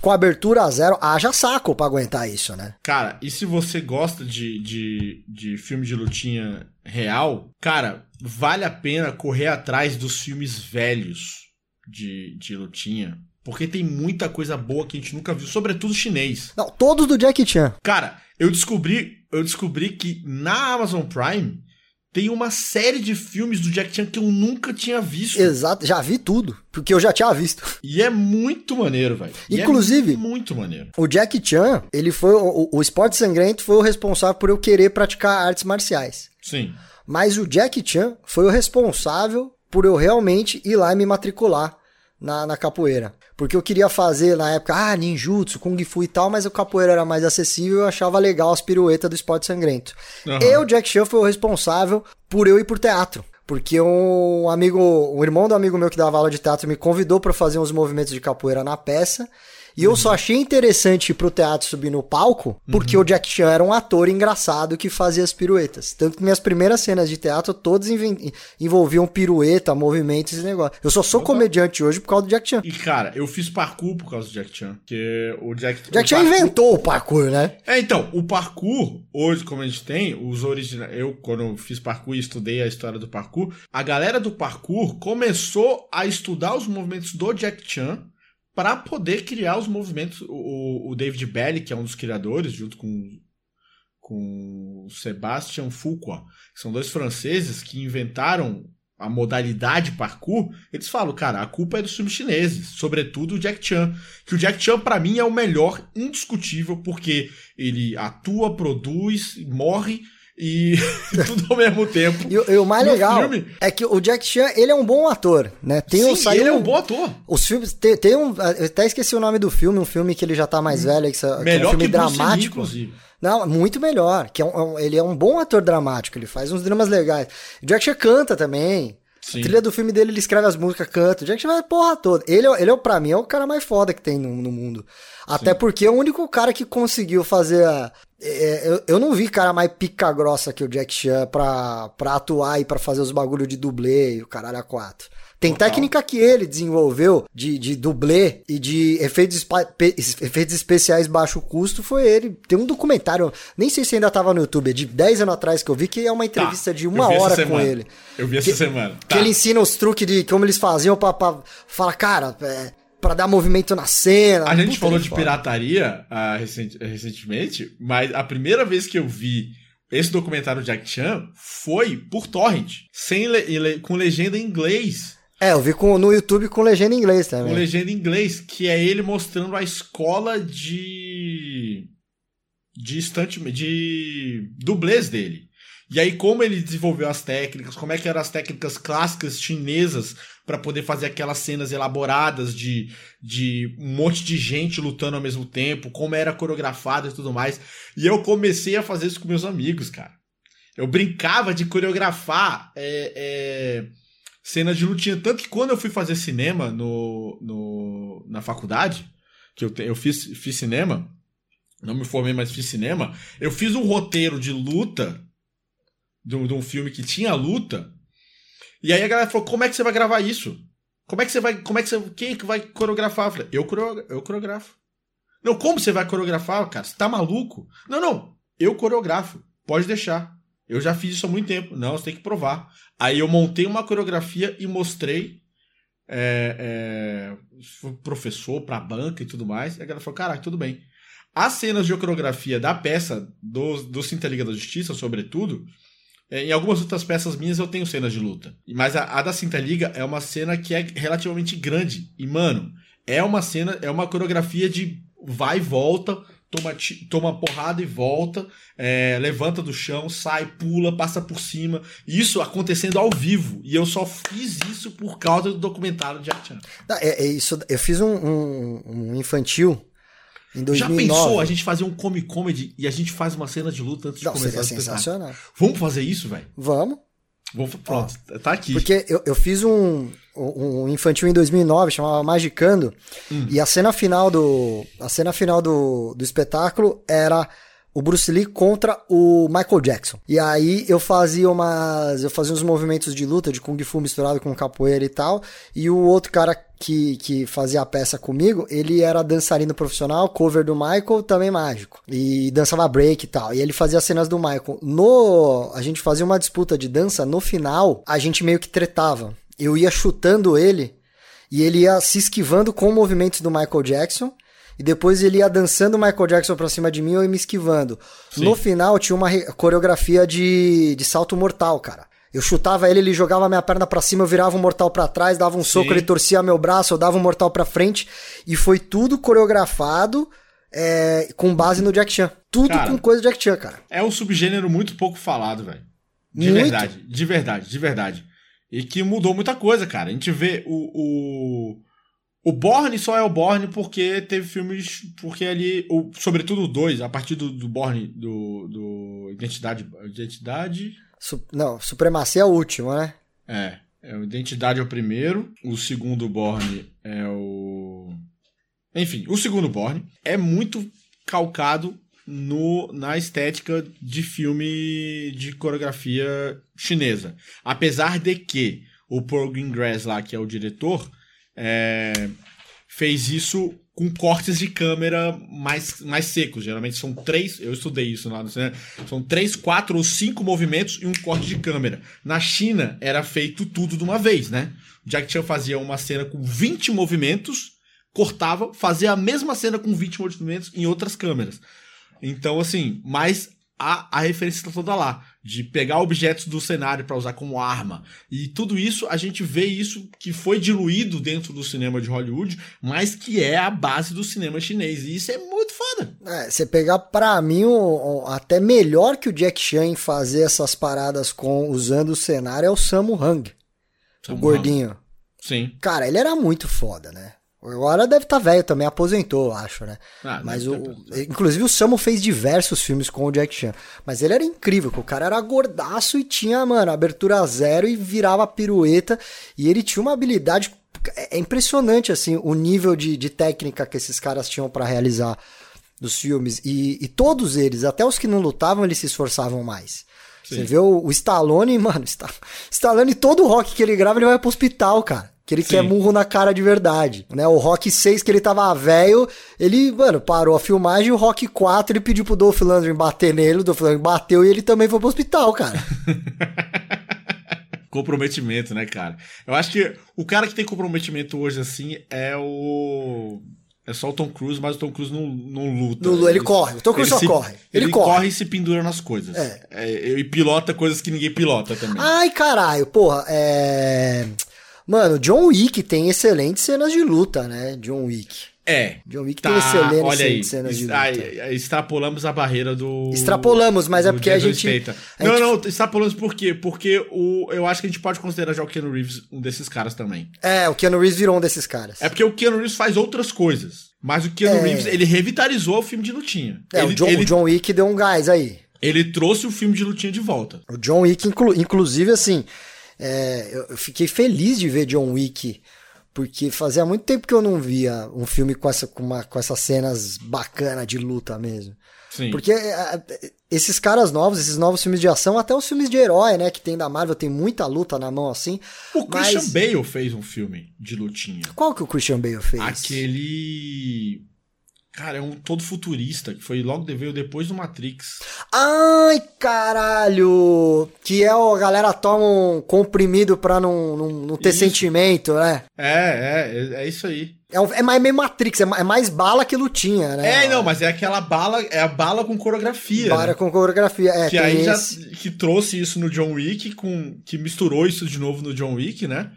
com abertura a zero, haja saco pra aguentar isso, né? Cara, e se você gosta de, de, de filme de lutinha real, cara, vale a pena correr atrás dos filmes velhos de, de lutinha porque tem muita coisa boa que a gente nunca viu, sobretudo chinês. Não, todos do Jack Chan. Cara, eu descobri, eu descobri que na Amazon Prime tem uma série de filmes do Jack Chan que eu nunca tinha visto. Exato, já vi tudo, porque eu já tinha visto. E é muito maneiro, velho. É Inclusive, é muito maneiro. O Jack Chan, ele foi o, o esporte sangrento foi o responsável por eu querer praticar artes marciais. Sim. Mas o Jack Chan foi o responsável por eu realmente ir lá e me matricular na, na capoeira. Porque eu queria fazer na época, ah, ninjutsu, kung fu e tal, mas o capoeira era mais acessível e eu achava legal as piruetas do esporte sangrento. Uhum. Eu, Jack Chan, foi o responsável por eu ir pro teatro. Porque um amigo, um irmão do amigo meu que dava aula de teatro me convidou para fazer uns movimentos de capoeira na peça. E uhum. eu só achei interessante pro teatro subir no palco, porque uhum. o Jack Chan era um ator engraçado que fazia as piruetas. Tanto que minhas primeiras cenas de teatro todas envolviam pirueta, movimentos e negócio. Eu só sou Opa. comediante hoje por causa do Jack Chan. E cara, eu fiz parkour por causa do Jack Chan. Porque o Jack, Jack o Chan parkour... inventou o parkour, né? É, então, o parkour, hoje, como a gente tem, os originais. Eu, quando fiz parkour e estudei a história do parkour, a galera do parkour começou a estudar os movimentos do Jack Chan para poder criar os movimentos. O, o David Belly, que é um dos criadores, junto com, com o Sebastian Foucault, que são dois franceses que inventaram a modalidade parkour, eles falam, cara, a culpa é dos filmes chineses, sobretudo o Jack Chan. Que o Jack Chan, para mim, é o melhor, indiscutível, porque ele atua, produz, morre e <laughs> tudo ao mesmo tempo. E, e o mais legal filme... é que o Jack Chan, ele é um bom ator, né? Tem Sim, um, saiu, ele é um bom ator. Os filmes, tem, tem, um, eu até esqueci o nome do filme, um filme que ele já tá mais hum. velho, que, Melhor que é um filme dramático. Lee, inclusive. Não, muito melhor, que é um, ele é um bom ator dramático, ele faz uns dramas legais. O Jack Chan canta também. Sim. A trilha do filme dele, ele escreve as músicas, canta. O Jack Chan vai a porra toda. Ele, é, ele é, pra mim, é o cara mais foda que tem no, no mundo. Até Sim. porque é o único cara que conseguiu fazer a, é, eu, eu não vi cara mais pica grossa que o Jack Chan pra, pra atuar e pra fazer os bagulho de dublê e o caralho a quatro. Tem Total. técnica que ele desenvolveu de, de dublê e de efeitos, efeitos especiais baixo custo, foi ele. Tem um documentário, nem sei se ainda tava no YouTube, é de 10 anos atrás que eu vi, que é uma entrevista tá, de uma hora com ele. Eu vi essa que, semana. Tá. Que ele ensina os truques de como eles faziam pra, pra falar, cara, é, para dar movimento na cena. A gente falou de foda. pirataria uh, recent, recentemente, mas a primeira vez que eu vi esse documentário de Jack Chan foi por torrent, sem le, com legenda em inglês. É, eu vi com, no YouTube com legenda em inglês também. Com legenda em inglês, que é ele mostrando a escola de de estante de dublês dele. E aí, como ele desenvolveu as técnicas, como é que eram as técnicas clássicas chinesas para poder fazer aquelas cenas elaboradas de, de um monte de gente lutando ao mesmo tempo, como era coreografado e tudo mais. E eu comecei a fazer isso com meus amigos, cara. Eu brincava de coreografar é, é, cenas de lutinha. Tanto que quando eu fui fazer cinema no, no, na faculdade, que eu, eu fiz, fiz cinema, não me formei, mas fiz cinema, eu fiz um roteiro de luta de um, de um filme que tinha luta. E aí a galera falou: como é que você vai gravar isso? Como é que você vai. Como é que você. Quem é que vai coreografar? Eu falei, eu, eu coreografo. Não, como você vai coreografar, cara? Você tá maluco? Não, não. Eu coreografo. Pode deixar. Eu já fiz isso há muito tempo. Não, você tem que provar. Aí eu montei uma coreografia e mostrei é, é, professor pra banca e tudo mais. E a galera falou: caraca, tudo bem. As cenas de coreografia da peça do, do Cinta Liga da Justiça, sobretudo, é, em algumas outras peças minhas eu tenho cenas de luta. Mas a, a da Cinta Liga é uma cena que é relativamente grande. E, mano, é uma cena, é uma coreografia de vai e volta, toma, toma porrada e volta, é, levanta do chão, sai, pula, passa por cima. Isso acontecendo ao vivo. E eu só fiz isso por causa do documentário de Jack Chan. É, é, isso, eu fiz um, um, um infantil em 2009. Já pensou a gente fazer um comic comedy e a gente faz uma cena de luta antes de Não, começar seria sensacional. Vamos fazer isso, velho? Vamos. Vamos, pronto, Ó, tá aqui. Porque eu, eu fiz um, um infantil em 2009, chamava Magicando, hum. e a cena final do a cena final do, do espetáculo era o Bruce Lee contra o Michael Jackson. E aí eu fazia umas. Eu fazia uns movimentos de luta, de Kung Fu misturado com capoeira e tal. E o outro cara que, que fazia a peça comigo, ele era dançarino profissional, cover do Michael, também mágico. E dançava break e tal. E ele fazia as cenas do Michael. No. A gente fazia uma disputa de dança, no final, a gente meio que tretava. Eu ia chutando ele. E ele ia se esquivando com movimentos do Michael Jackson e depois ele ia dançando o Michael Jackson pra cima de mim ou eu ia me esquivando. Sim. No final tinha uma coreografia de, de salto mortal, cara. Eu chutava ele, ele jogava minha perna para cima, eu virava um mortal para trás, dava um Sim. soco, ele torcia meu braço, eu dava um mortal para frente. E foi tudo coreografado é, com base no Jack Chan. Tudo cara, com coisa do Jack Chan, cara. É um subgênero muito pouco falado, velho. De muito? verdade, de verdade, de verdade. E que mudou muita coisa, cara. A gente vê o, o o Borne só é o Borne porque teve filmes. Porque ali. O, sobretudo o 2, a partir do, do Borne, do, do. Identidade. Identidade. Su, não, Supremacia é o último, né? É. É o Identidade é o primeiro. O segundo Borne é o. Enfim, o segundo Borne é muito calcado no, na estética de filme de coreografia chinesa. Apesar de que o Paul Greengrass lá, que é o diretor, é, fez isso com cortes de câmera mais, mais secos. Geralmente são três, eu estudei isso lá no cinema, são três, quatro ou cinco movimentos e um corte de câmera. Na China era feito tudo de uma vez, né? O Jack Chan fazia uma cena com 20 movimentos, cortava, fazia a mesma cena com 20 movimentos em outras câmeras. Então, assim, mas a, a referência está toda lá, de pegar objetos do cenário para usar como arma. E tudo isso, a gente vê isso que foi diluído dentro do cinema de Hollywood, mas que é a base do cinema chinês. E isso é muito foda. É, você pegar para mim o, o, até melhor que o Jack Chan em fazer essas paradas com usando o cenário é o Samu Hung. Samu o gordinho. Hung. Sim. Cara, ele era muito foda, né? Agora deve estar tá velho também, aposentou, acho, né? Ah, mas o, inclusive o Samu fez diversos filmes com o Jack Chan. Mas ele era incrível, o cara era gordaço e tinha, mano, abertura zero e virava pirueta. E ele tinha uma habilidade. É impressionante, assim, o nível de, de técnica que esses caras tinham para realizar dos filmes. E, e, todos eles, até os que não lutavam, eles se esforçavam mais. Sim. Você vê o, o Stallone, <laughs> mano, Stallone, todo rock que ele grava, ele vai pro hospital, cara. Que ele Sim. quer murro na cara de verdade, né? O Rock 6, que ele tava velho, ele, mano, parou a filmagem e o Rock 4 ele pediu pro Dolph Lundgren bater nele, o Dolph Lundgren bateu e ele também foi pro hospital, cara. <laughs> comprometimento, né, cara? Eu acho que o cara que tem comprometimento hoje, assim, é o... É só o Tom Cruise, mas o Tom Cruise não, não luta. ele, ele, corre. O Tom Cruise só se, corre. Ele, ele corre. corre. e se pendura nas coisas. É. é. E pilota coisas que ninguém pilota também. Ai, caralho, porra. É... Mano, John Wick tem excelentes cenas de luta, né? John Wick. É. John Wick tá, tem excelentes olha aí, cenas de luta. extrapolamos a barreira do. Extrapolamos, mas é porque a gente, a gente, Não, não, extrapolamos por quê? Porque o, eu acho que a gente pode considerar já o Keanu Reeves um desses caras também. É, o Keanu Reeves virou um desses caras. É porque o Keanu Reeves faz outras coisas. Mas o Keanu é. Reeves, ele revitalizou o filme de lutinha. É, ele, o, John, ele, o John Wick deu um gás aí. Ele trouxe o filme de lutinha de volta. O John Wick, inclu, inclusive, assim, é, eu fiquei feliz de ver John Wick, porque fazia muito tempo que eu não via um filme com, essa, com, uma, com essas cenas bacanas de luta mesmo. Sim. Porque é, é, esses caras novos, esses novos filmes de ação, até os filmes de herói, né, que tem da Marvel, tem muita luta na mão assim. O mas... Christian Bale fez um filme de lutinha. Qual que o Christian Bale fez? Aquele Cara, é um todo futurista, que foi logo veio depois do Matrix. Ai, caralho! Que é a galera toma um comprimido pra não, não, não ter Isso. sentimento, né? É, é, é, é isso aí. É, um- é mais meio Matrix, é é mais bala que lutinha, né? É, não, mas é aquela bala, é a bala com coreografia. Bala né? com coreografia. É, que aí já esse. que trouxe isso no John Wick, com, que misturou isso de novo no John Wick, né?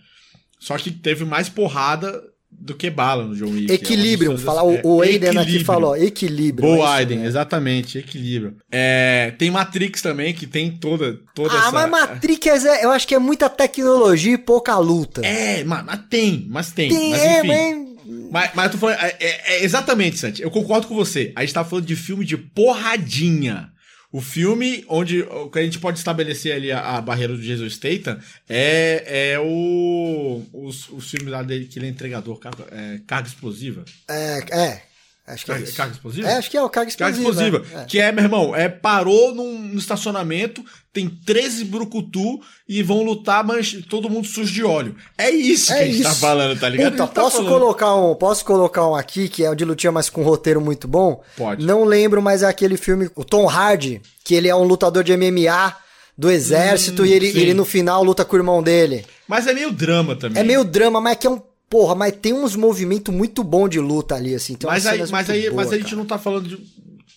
Só que teve mais porrada do que bala no John Wick. Equilíbrio, É uma fala, mistura- o, o é, Aiden aqui equilíbrio. falou, equilíbrio. é Boa, isso, Aiden, né? exatamente, equilíbrio. É, tem Matrix também, que tem toda, toda Ah, essa... mas Matrix é, eu acho que é muita tecnologia e pouca luta. É, mas, mas tem, mas tem. Tem, mas é, enfim. mas- Mas, mas eu tô falando. É, é- é exatamente, Santi. Eu concordo com você. A gente tá falando de filme de porradinha. O filme onde o que a gente pode estabelecer ali a, a barreira do Jesus Statham é, é o. Os, os lá dele que ele é entregador, carga, é, carga explosiva. É, é, acho que é Carga, isso. carga explosiva? É, acho que é o carga Carga explosiva. explosiva. é. Que é, meu irmão, é, parou num, estacionamento, tem 13 brucutu e vão lutar, mas todo mundo sujo de óleo. É isso É que a gente tá isso. falando, tá ligado? Puta, tá posso falando. colocar um, posso colocar um aqui que é o de lutinha, mas com roteiro muito bom? Pode. Não lembro, mas é aquele filme, o Tom Hardy, que ele é um lutador de MMA do exército Hum, e ele, sim. ele no final luta com o irmão dele. Mas é meio drama também. É meio drama, mas que é um porra, mas tem uns movimentos muito bons de luta ali assim. Tem Mas aí, mas, aí, mas boas, a gente não tá falando de.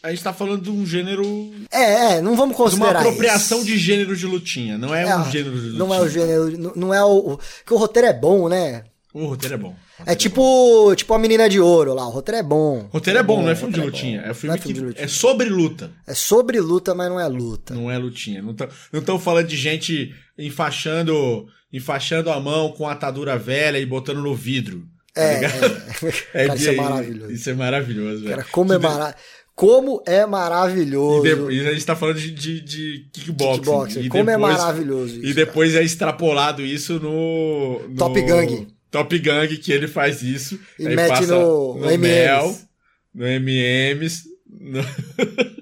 A gente tá falando de um gênero. É, é, não vamos De uma considerar apropriação isso. de gênero de lutinha. Não é, um gênero de lutinha. Não é o gênero, não- não é o, que o roteiro é bom, né? O roteiro é bom. É tipo, tipo a menina de ouro lá, o roteiro é bom. O roteiro é bom, não é filme de roteiro lutinha. bom. É filme Não que de lutinha. é sobre luta. É sobre luta, mas não é luta. Não é lutinha. Não estão falando de gente enfaixando, enfaixando a mão com atadura velha e botando no vidro. tá É, ligado? é. <laughs> Cara, isso é maravilhoso. Isso é maravilhoso, velho. Cara, como é, Que de- mara... como é E, maravilhoso. de- e a gente tá falando de, de, de kickboxing. Kickboxing, E como é depois- maravilhoso isso, E depois é extrapolado isso no, no- Top Gang. Top Gang, que ele faz isso. E mete no no M&Ms. Mel, no MMs. no- <laughs>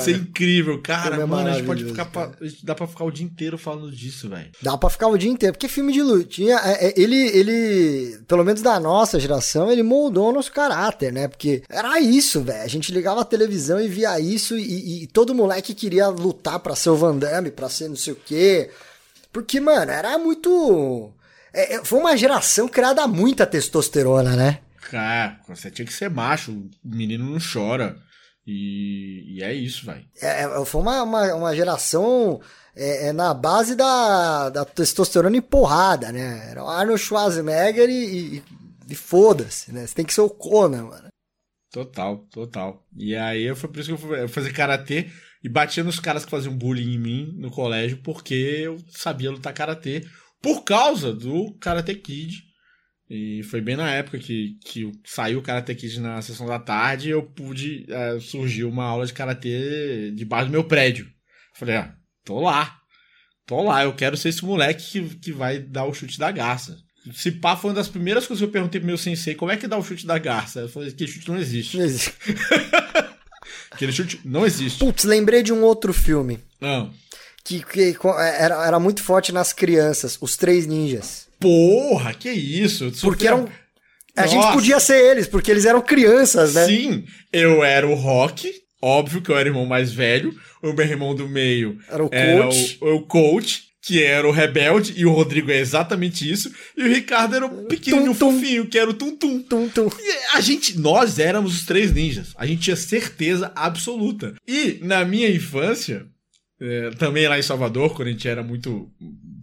Isso é incrível, cara. é mano, a gente pode ficar. pra- dá pra ficar o dia inteiro falando disso, velho. Dá pra ficar o dia inteiro, porque filme de lutinha, é- é- ele, ele, pelo menos da nossa geração, ele moldou o nosso caráter, né? Porque era isso, velho. A gente ligava a televisão e via isso e, e todo moleque queria lutar pra ser o Van Damme, pra ser não sei o quê. Porque, mano, era muito... é- é- foi uma geração criada a muita testosterona, né? Cara, você tinha que ser macho. O menino não chora. E, e é isso, velho. É, é, foi uma, uma, uma geração é, é na base da, da testosterona e porrada, né? Era o Arnold Schwarzenegger e, e, e foda-se, né? Você tem que ser o Conan, mano. Total, total. E aí foi por isso que eu fui fazer karatê e batia nos caras que faziam bullying em mim no colégio, porque eu sabia lutar karatê por causa do Karate Kid. E foi bem na época que, que saiu o Karate Kid na sessão da tarde e eu pude. eh, surgiu uma aula de karatê debaixo do meu prédio. Falei, ah, tô lá. Tô lá, eu quero ser esse moleque que, que vai dar o chute da garça. Se pá, foi uma das primeiras coisas que eu perguntei pro meu sensei, como é que dá o chute da garça? Eu falei, que chute não existe. Não existe. <laughs> Aquele chute não existe. Putz, lembrei de um outro filme Não. que, que co- era, era muito forte nas crianças, Os Três Ninjas. Porra, que isso? Porque eram. A gente podia ser eles, porque eles eram crianças, né? Sim, eu era o Rock, óbvio que eu era o irmão mais velho. O meu irmão do meio Era o era coach. o, o coach, que era o rebelde, e o Rodrigo é exatamente isso. E o Ricardo era o pequenininho Tum, fofinho, que era o Tum Tum. Tum, tum. E a gente, nós éramos os três ninjas. A gente tinha certeza absoluta. E na minha infância, é, também lá em Salvador, quando a gente era muito.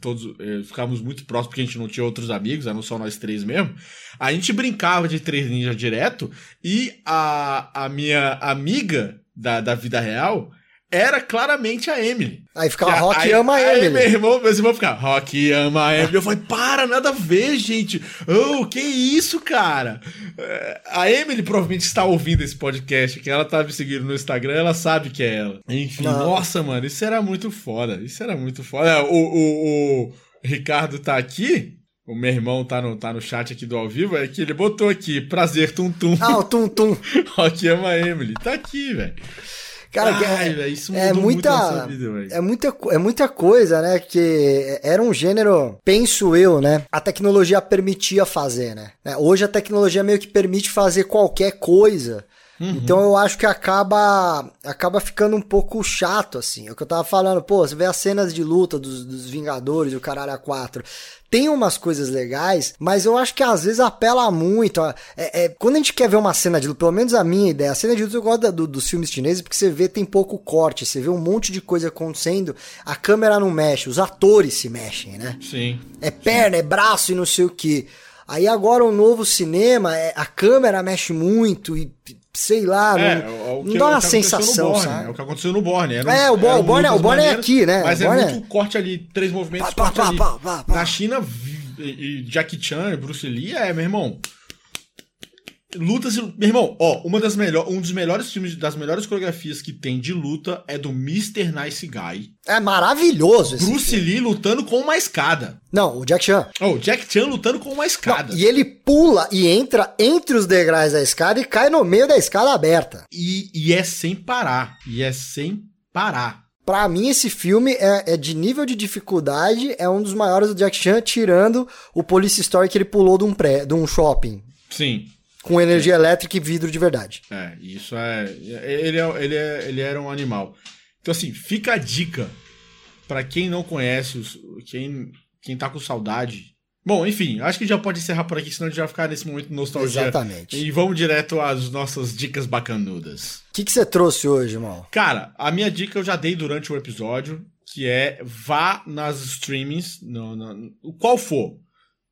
Todos é, ficávamos muito próximos, porque a gente não tinha outros amigos, eram só nós três mesmo. A gente brincava de três ninjas direto. E a, a minha amiga da, da vida real era claramente a Emily. Aí ficava a- Rock aí- ama aí Emily. Meu irmão, meus irmãos ficavam, Rock ama a Emily. Eu falei, para, nada a ver, gente. Oh, que isso, cara? É, A Emily provavelmente está ouvindo esse podcast, que ela tá me seguindo no Instagram, ela sabe que é ela. Enfim, Não. nossa, mano, isso era muito foda. Isso era muito foda. O, o, o Ricardo tá aqui. O meu irmão tá no, tá no chat aqui do ao vivo, é que ele botou aqui, prazer, tum tum. Ah, o Tum Tum. <laughs> Rock ama a Emily. Tá aqui, velho. Cara, Ai, é, isso é muita, vida, é muita é muita coisa, né? Que era um gênero, penso eu, né? A tecnologia permitia fazer, né? Hoje a tecnologia meio que permite fazer qualquer coisa. Uhum. Então eu acho que acaba acaba ficando um pouco chato, assim. É o que eu tava falando, pô, você vê as cenas de luta dos, dos Vingadores, o Caralho A4 tem umas coisas legais, mas eu acho que às vezes apela muito. É, é, quando a gente quer ver uma cena de luta, pelo menos a minha ideia, a cena de luta eu gosto do, dos filmes chineses porque você vê tem pouco corte, você vê um monte de coisa acontecendo, a câmera não mexe, os atores se mexem, né? Sim. É perna, é braço e não sei o que. Aí agora o novo cinema, é, a câmera mexe muito e sei lá, é, não, não dá uma sensação, sabe? É o que aconteceu no Borne. Era, é, o, Bo o Borne, o Borne é aqui, né? Mas é muito corte ali, três movimentos, pá, pá, pá, pá, Na China, e Jackie Chan, Bruce Lee, é, meu irmão... Lutas e. Meu irmão, ó, uma das melhor, um dos melhores filmes, das melhores coreografias que tem de luta é do Mr. Nice Guy. É maravilhoso esse Bruce filme. Lee lutando com uma escada. Não, o Jack Chan. Oh, o Jack Chan lutando com uma escada. Não, e ele pula e entra entre os degraus da escada e cai no meio da escada aberta. E, e é sem parar. E é sem parar. Pra mim, esse filme é, é, de nível de dificuldade, é um dos maiores do Jack Chan, tirando o Police Story que ele pulou de um, pré, de um shopping. Sim. Com energia é. elétrica e vidro de verdade. É, isso é. Ele, é, ele, é, ele era um animal. Então, assim, fica a dica para quem não conhece, os, quem, quem tá com saudade. Bom, enfim, acho que já pode encerrar por aqui, senão a gente vai ficar nesse momento nostalgia. Exatamente. E vamos direto às nossas dicas bacanudas. O que, que você trouxe hoje, irmão? Cara, a minha dica eu já dei durante o episódio, que é vá nas streamings, no, no, qual for.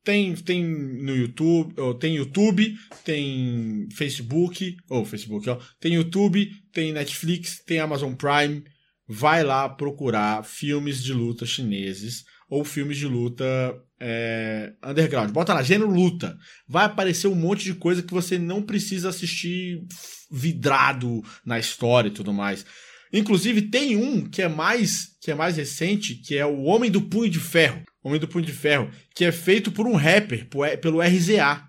Tem, tem no YouTube, tem YouTube, tem Facebook, ou Facebook, ó, tem YouTube, tem Netflix, tem Amazon Prime. Vai lá procurar filmes de luta chineses ou filmes de luta é, underground. Bota lá, gênero luta. Vai aparecer um monte de coisa que você não precisa assistir vidrado na história e tudo mais. Inclusive tem um que é mais que é mais recente, que é o Homem do Punho de Ferro. Homem do Punho de Ferro, que é feito por um rapper, pelo RZA.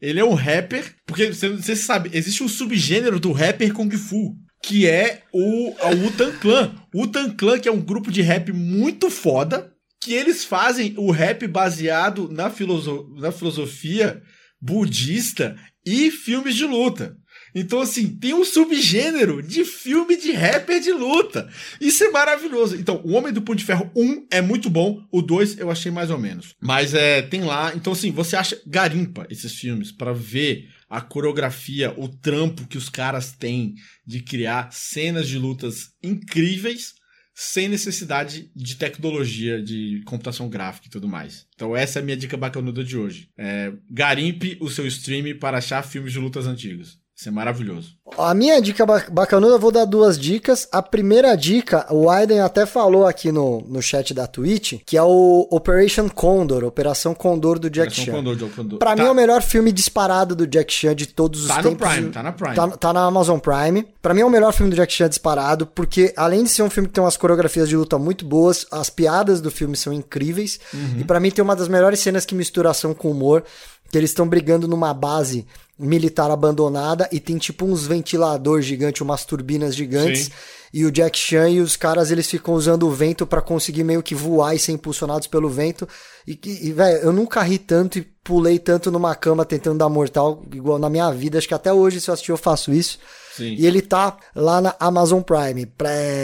Ele é um rapper, porque você sabe, existe um subgênero do rapper Kung Fu, que é o, Utan Clan. O Utan Clan, que é um grupo de rap muito foda, que eles fazem o rap baseado na, filoso na filosofia budista e filmes de luta. Então, assim, tem um subgênero de filme de rapper de luta. Isso é maravilhoso. Então, O Homem do Punho de Ferro 1 é muito bom, o 2 eu achei mais ou menos. Mas é, tem lá. Então, assim, você acha garimpa esses filmes para ver a coreografia, o trampo que os caras têm de criar cenas de lutas incríveis sem necessidade de tecnologia, de computação gráfica e tudo mais. Então essa é a minha dica bacanuda de hoje. É, garimpe o seu stream para achar filmes de lutas antigos. Isso é maravilhoso. A minha dica bacanuda, eu vou dar duas dicas. A primeira dica, o Aiden até falou aqui no, no chat da Twitch, que é o Operation Condor, Operação Condor do Jack Operação Chan. Condor, Condor. Pra tá. mim é o melhor filme disparado do Jack Chan de todos os tá tempos. Tá no Prime, tá na Prime. Tá, tá, na Amazon Prime. Pra mim é o melhor filme do Jack Chan disparado, porque além de ser um filme que tem umas coreografias de luta muito boas, as piadas do filme são incríveis. Uhum. E para mim tem uma das melhores cenas que mistura ação com humor que eles estão brigando numa base militar abandonada e tem tipo uns ventiladores gigantes, umas turbinas gigantes. Sim. E o Jack Chan e os caras eles ficam usando o vento para conseguir meio que voar e ser impulsionados pelo vento. E, e velho, eu nunca ri tanto e pulei tanto numa cama tentando dar mortal igual na minha vida. Acho que até hoje, se eu assistir, eu faço isso. Sim. E ele tá lá na Amazon Prime.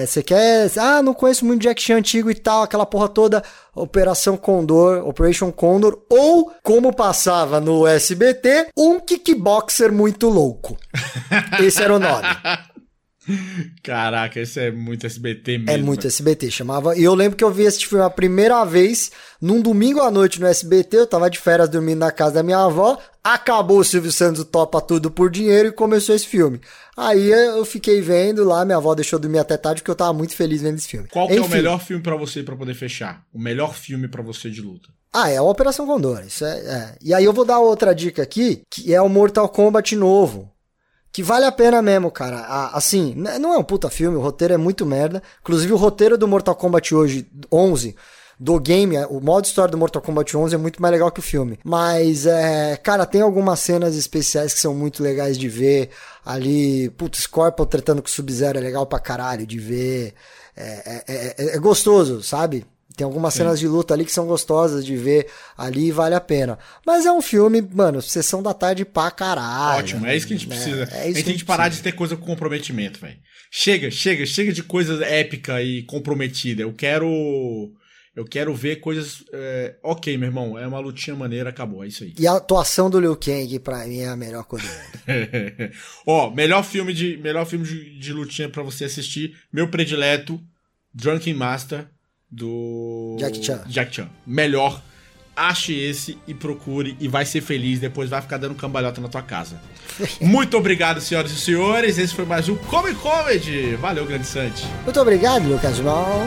Você quer. Ah, não conheço muito Jack Chan antigo e tal, aquela porra toda. Operação Condor, Operation Condor, ou como passava no SBT, um kickboxer muito louco. <laughs> Esse era o nome. Caraca, esse é muito SBT é mesmo. É muito SBT, chamava. E eu lembro que eu vi esse filme a primeira vez num domingo à noite no SBT. Eu tava de férias dormindo na casa da minha avó. Acabou o Silvio Santos topa tudo por dinheiro e começou esse filme. Aí eu fiquei vendo lá, minha avó deixou dormir até tarde porque eu tava muito feliz vendo esse filme. Qual é o melhor filme para você para poder fechar? O melhor filme para você de luta? Ah, é a Operação Condor. Isso é, é. E aí eu vou dar outra dica aqui, que é o Mortal Kombat novo que vale a pena mesmo, cara. assim, não é um puta filme, o roteiro é muito merda. Inclusive, o roteiro do Mortal Kombat hoje, 11, do game, o modo história do Mortal Kombat 11 é muito mais legal que o filme. Mas, é, cara, tem algumas cenas especiais que são muito legais de ver. Ali, putz, Scorpion tratando com o Sub-Zero é legal pra caralho de ver. É, é, é, é gostoso, sabe? Tem algumas Sim. cenas de luta ali que são gostosas de ver ali e vale a pena. Mas é um filme, mano, sessão da tarde pra caralho. Ótimo, é isso que a gente né? precisa. É, é a gente tem que parar precisa. de ter coisa com comprometimento, velho. Chega, chega, chega de coisa épica e comprometida. Eu quero. Eu quero ver coisas. É, ok, meu irmão, é uma lutinha maneira, acabou, é isso aí. E a atuação do Liu Kang, pra mim, é a melhor coisa <laughs> Ó, melhor filme de melhor filme de, de lutinha para você assistir, meu predileto, Drunken Master do Jack Chan. Jack Chan. Melhor. Ache esse e procure e vai ser feliz. Depois vai ficar dando cambalhota na tua casa. <laughs> Muito obrigado, senhoras e senhores. Esse foi mais um Comic Comedy. Valeu, Grande Sante. Muito obrigado, Lucas Mal.